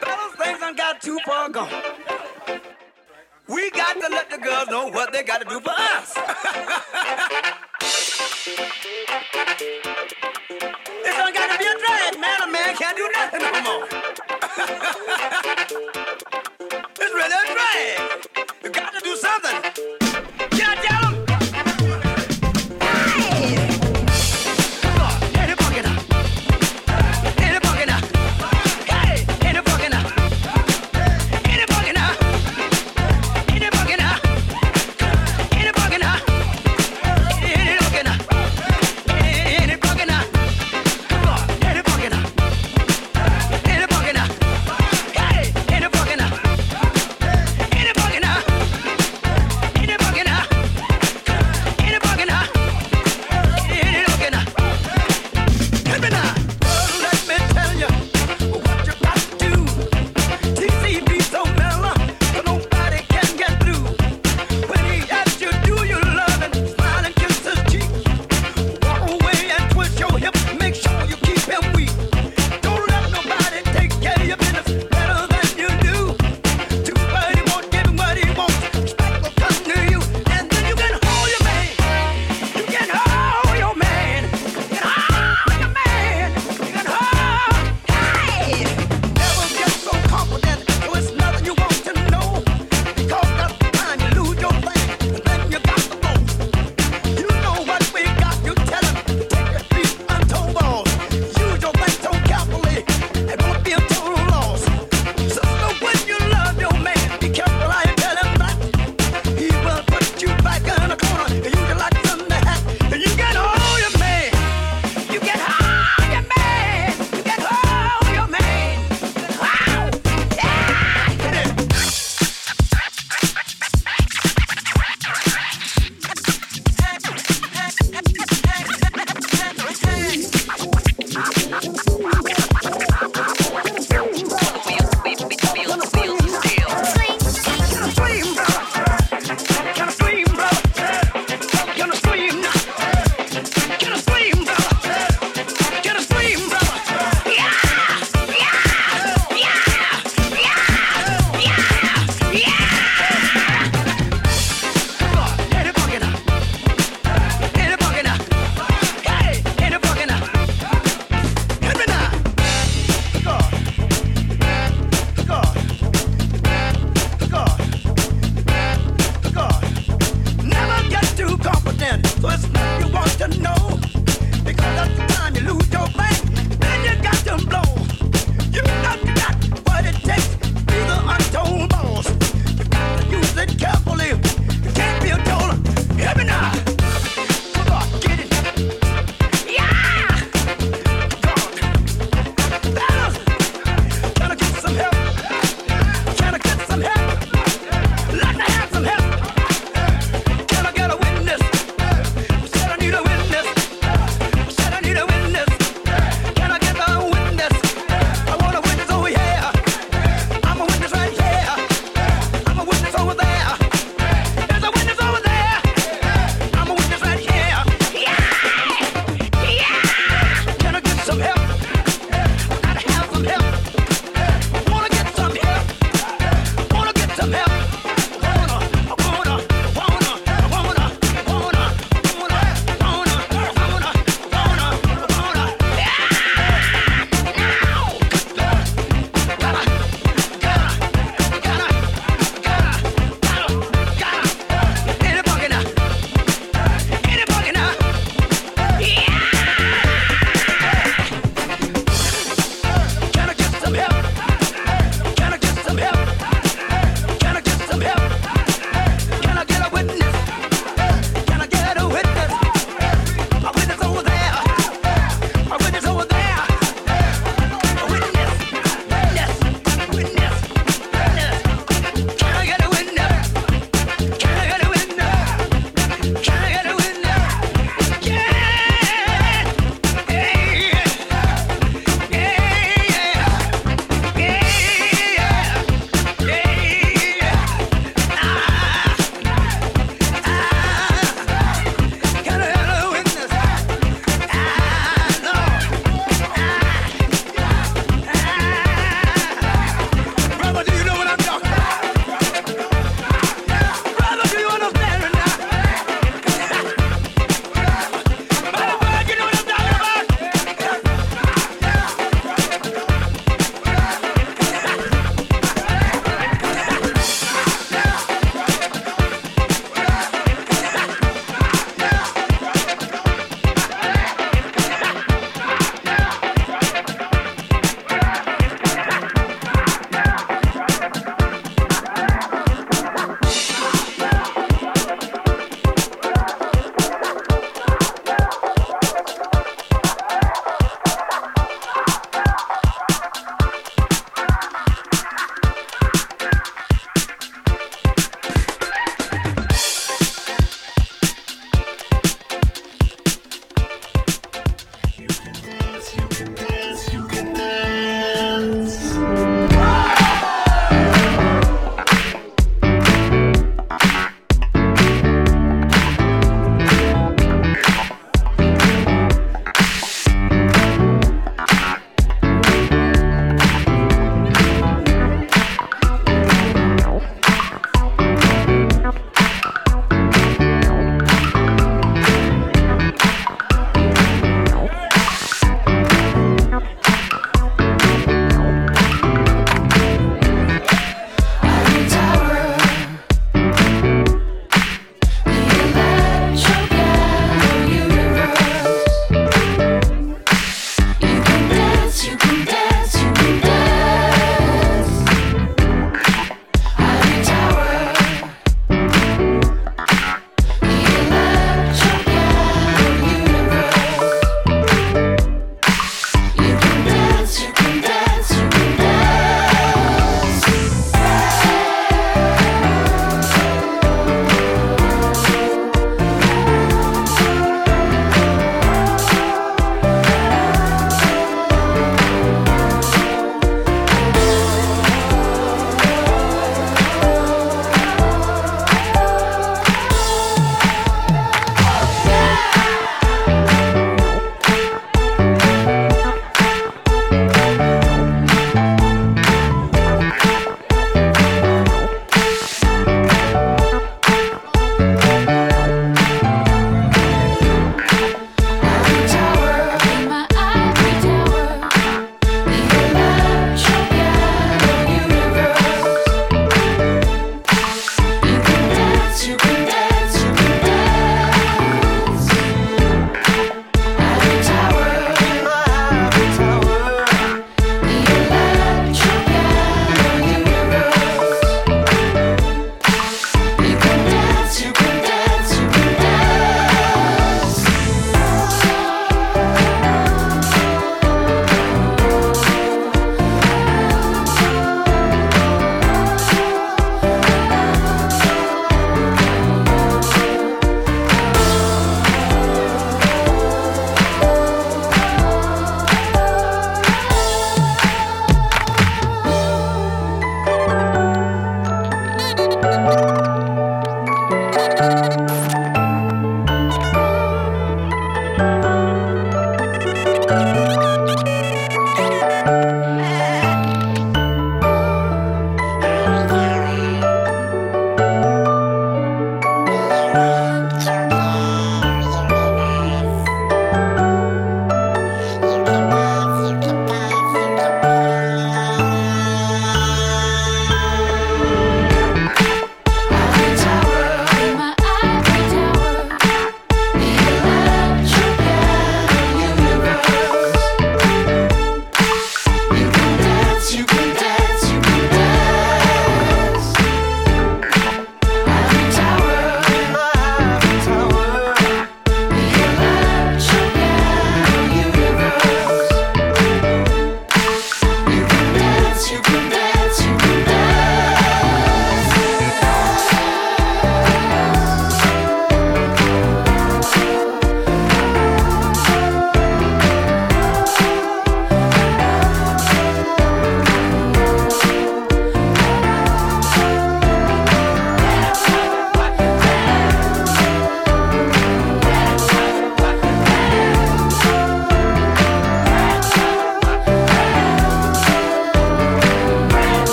Fellas, things got too far gone. We got to let the girls know what they got to do for us. got to be a drag, man. A man can't do nothing no more.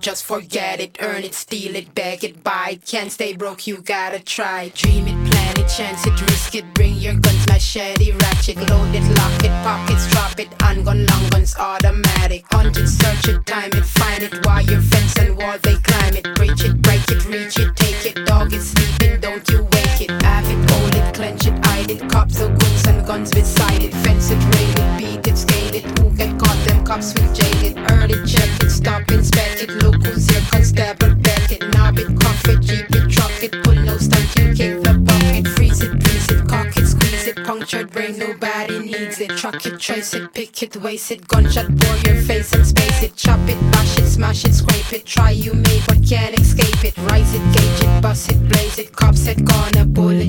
just forget it. Earn it, steal it, beg it, buy it. Can't stay broke, you gotta try. Dream it, plan it, chance it, risk it. Bring your guns, machete, ratchet, load it, lock it, pockets, drop it. Handgun, long guns, automatic. Hunt it, search it, time it, find it. Wire fence and wall, they climb it. Breach it, break it, reach it, take it. Dog is sleeping, don't you wake it. Have it, Cops or goons and guns beside it. Fence it, it, beat it, skate it. Who get caught? Them cops will it. Early check it, stop, inspect it. Look who's here, constable, back it. Knob it, cuff it, jeep it, truck it. Pull no stunt, you kick the bucket. Freeze it, freeze it, cock it, squeeze it. Punctured brain, nobody needs it. Truck it, trace it, pick it, waste it. Gunshot, bore your face and space it. Chop it, bash it, smash it, scrape it. Try you may, but can't escape it. Rise it, gauge it, bust it, blaze it. Cops it, gonna bullet,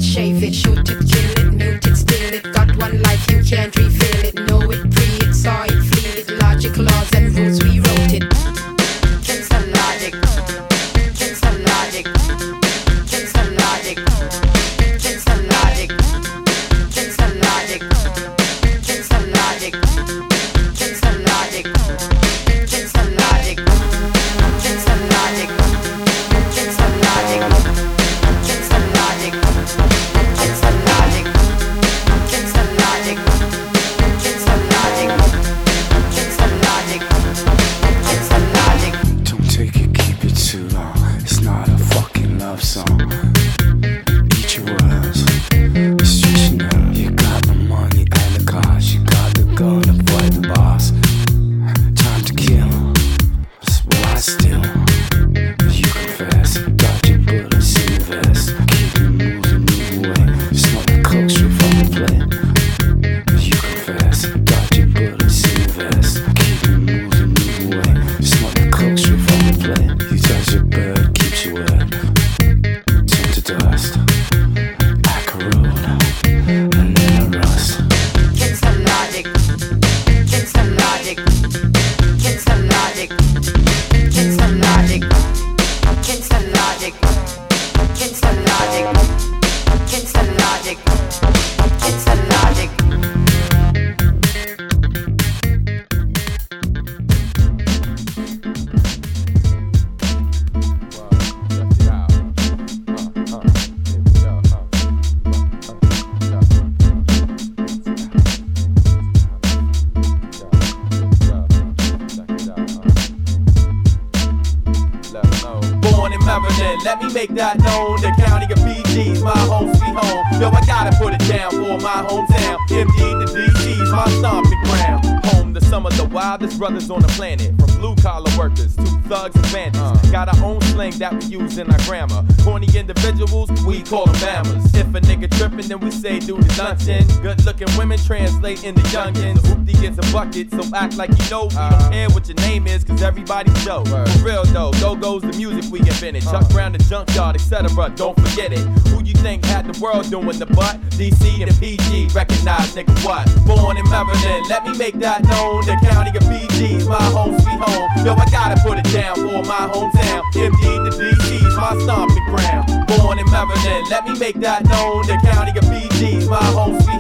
translate into youngins. Oopty gets a bucket, so act like you know we don't care what your name is, cause everybody's Joe. For real though, go goes the music we invented. Chuck uh. Brown the junkyard, etc. Don't forget it. Who you think had the world doing the butt? DC and PG, recognize nigga what? Born in Maryland, let me make that known. The county of PG's my home sweet home. Yo, I gotta put it down for my hometown. MD to DC's my stomping ground. Born in Maryland, let me make that known. The county of PG's my home sweet home.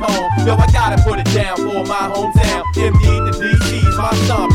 Yo, I gotta put it down for my hometown. MD the DC's my. What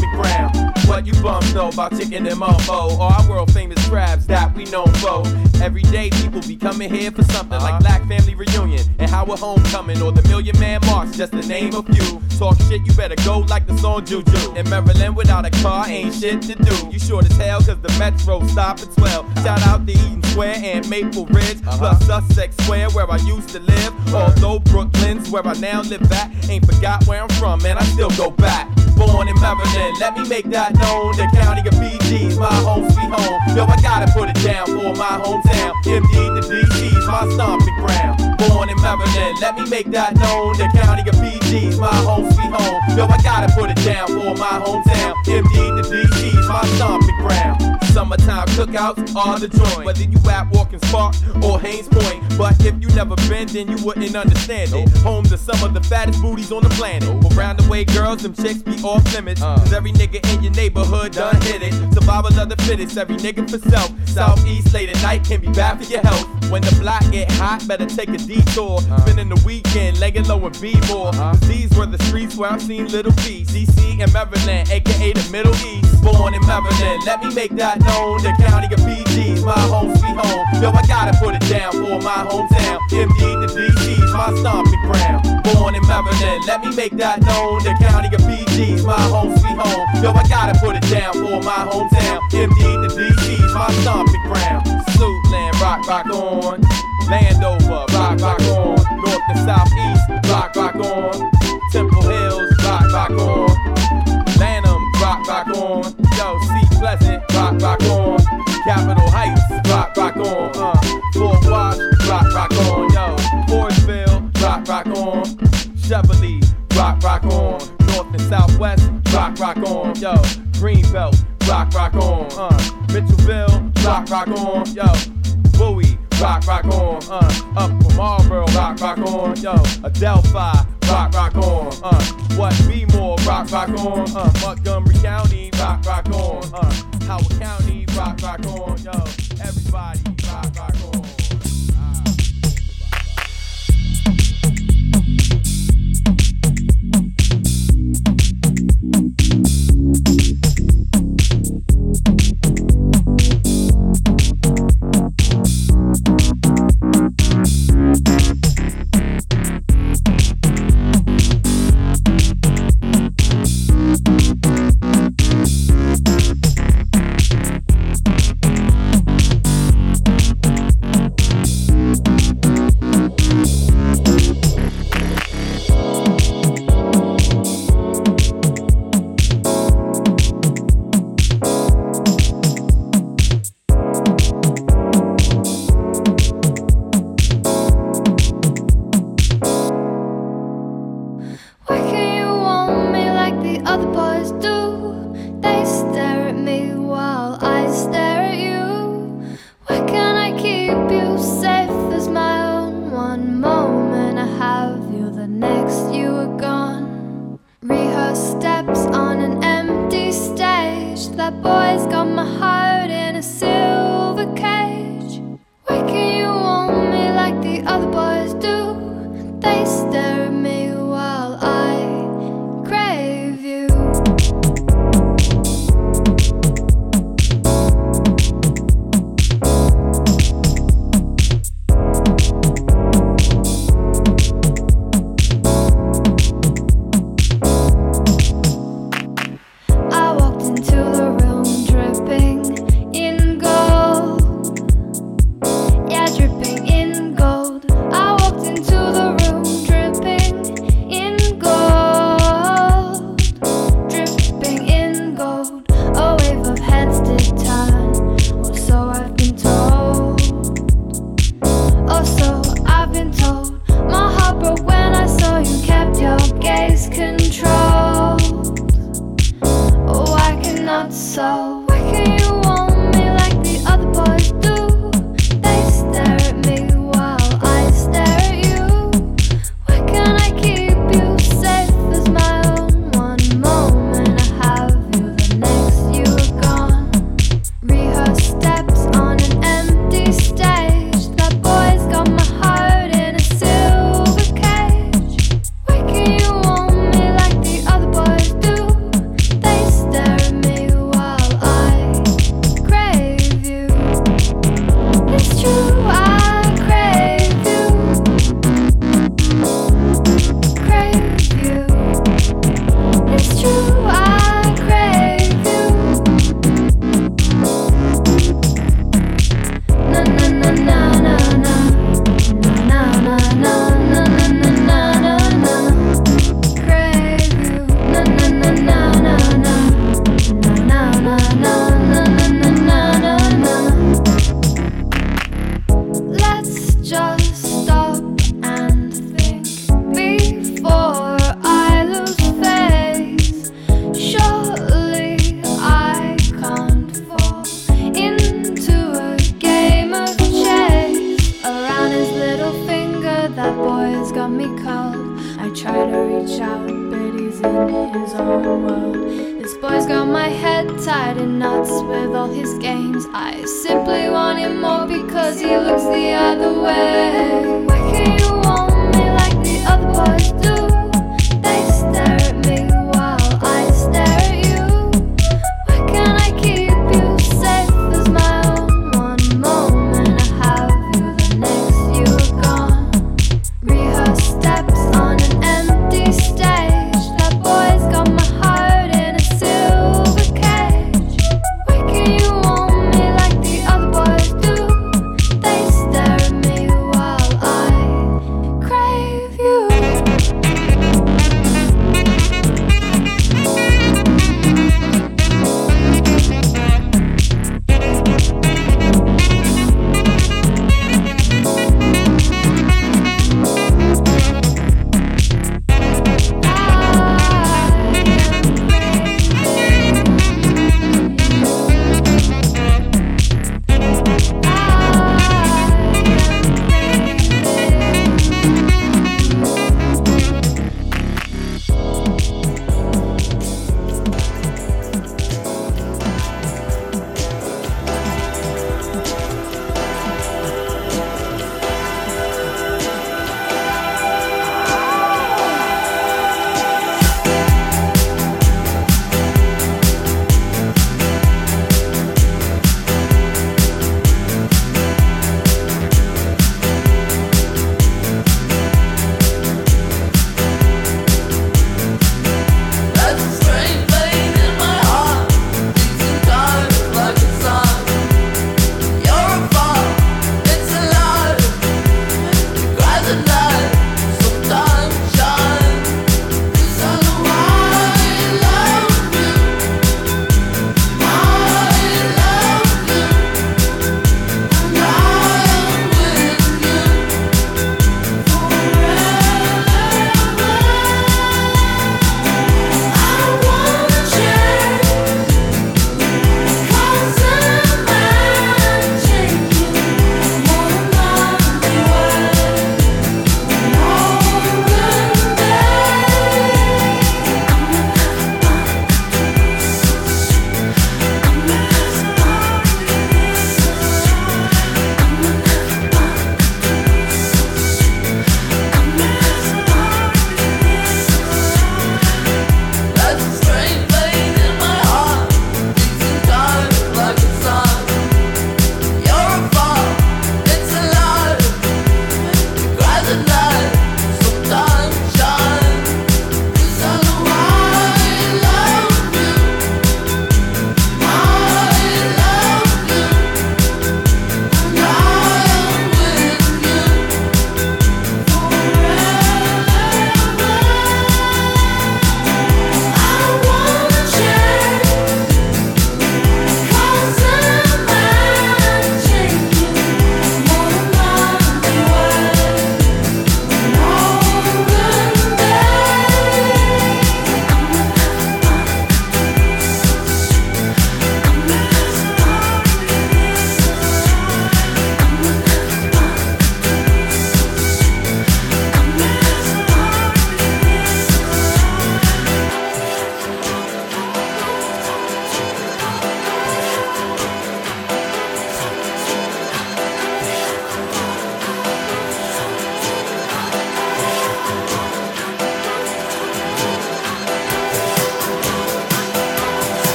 you bums know about chicken and mumbo or our world famous crabs that we know for. Every day people be coming here for something like Black Family Reunion and Howard Homecoming or the Million Man March, just to name a few. Talk shit, you better go like the song Juju. In Maryland without a car ain't shit to do. You short as hell cause the Metro stop at 12. Shout out to Eden Square and Maple Ridge, uh-huh. plus Sussex Square where I used to live. Although Brooklyn's where I now live at, ain't forgot where I'm from, man, I still go back. Born in Maryland, let me make that known. The county of PG's my home sweet home. Yo, I gotta put it down for my hometown. MD to DC's my stomping ground. Born in Maryland, let me make that known. The county of PG's my home sweet home. Yo, I gotta put it down for my hometown. MD to DC's my stomping ground. Summertime cookouts are the joint. Whether you at Watkins Park or Hains Point. But if you never been, then you wouldn't understand it. Home to some of the fattest booties on the planet. Around the way, girls, them chicks be off limits. Uh. Cause every nigga in your neighborhood done hit it. Survival of the fittest, every nigga for self. Southeast late at night can be bad for your health. When the block get hot, better take a detour. Uh. Spending the weekend, laying low and be more. Cause these were the streets where I've seen little peace. DC and Maryland, aka the Middle East. Born in Maryland, let me make that known. The county of PG's, my home sweet home. Yo, I gotta put it down for my hometown. MD to DC's, my stomping ground. Born in Maryland, let me make that known. The county of PG's, my home sweet home. Yo, I gotta put it down for my hometown. MD to DC's, my stomping ground. Suitland, rock, rock on. Landover, rock, rock on. North and southeast, rock, rock on. Temple Hills, rock, rock on. Lanham, rock, rock on. Yo, Seat Pleasant, rock, rock on. Cheverly, rock, rock on. North and Southwest, rock, rock on. Yo, Greenbelt, rock, rock on. Uh, Mitchellville, rock, rock on. Yo, Bowie, rock, rock on. Uh, up from Marlboro, rock, rock on. Yo, Adelphi, rock, rock on. Uh, what be more, rock, rock on. Uh, Montgomery County, rock, rock on. Uh, Howard County, rock, rock on. Yo, everybody,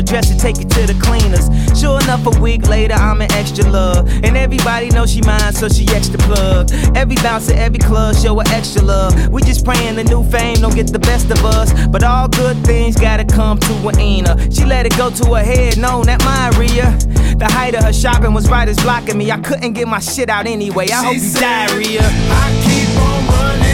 the dresser, take it to the cleaners. Sure enough, a week later, I'm an extra love. And everybody knows she mine, so she extra plug. Every bouncer, every club, show her extra love. We just praying the new fame don't get the best of us. But all good things gotta come to an end. She let it go to her head, known that my Rhea. The height of her shopping was right as blocking me. I couldn't get my shit out anyway. I she hope you said, diarrhea. I keep on running.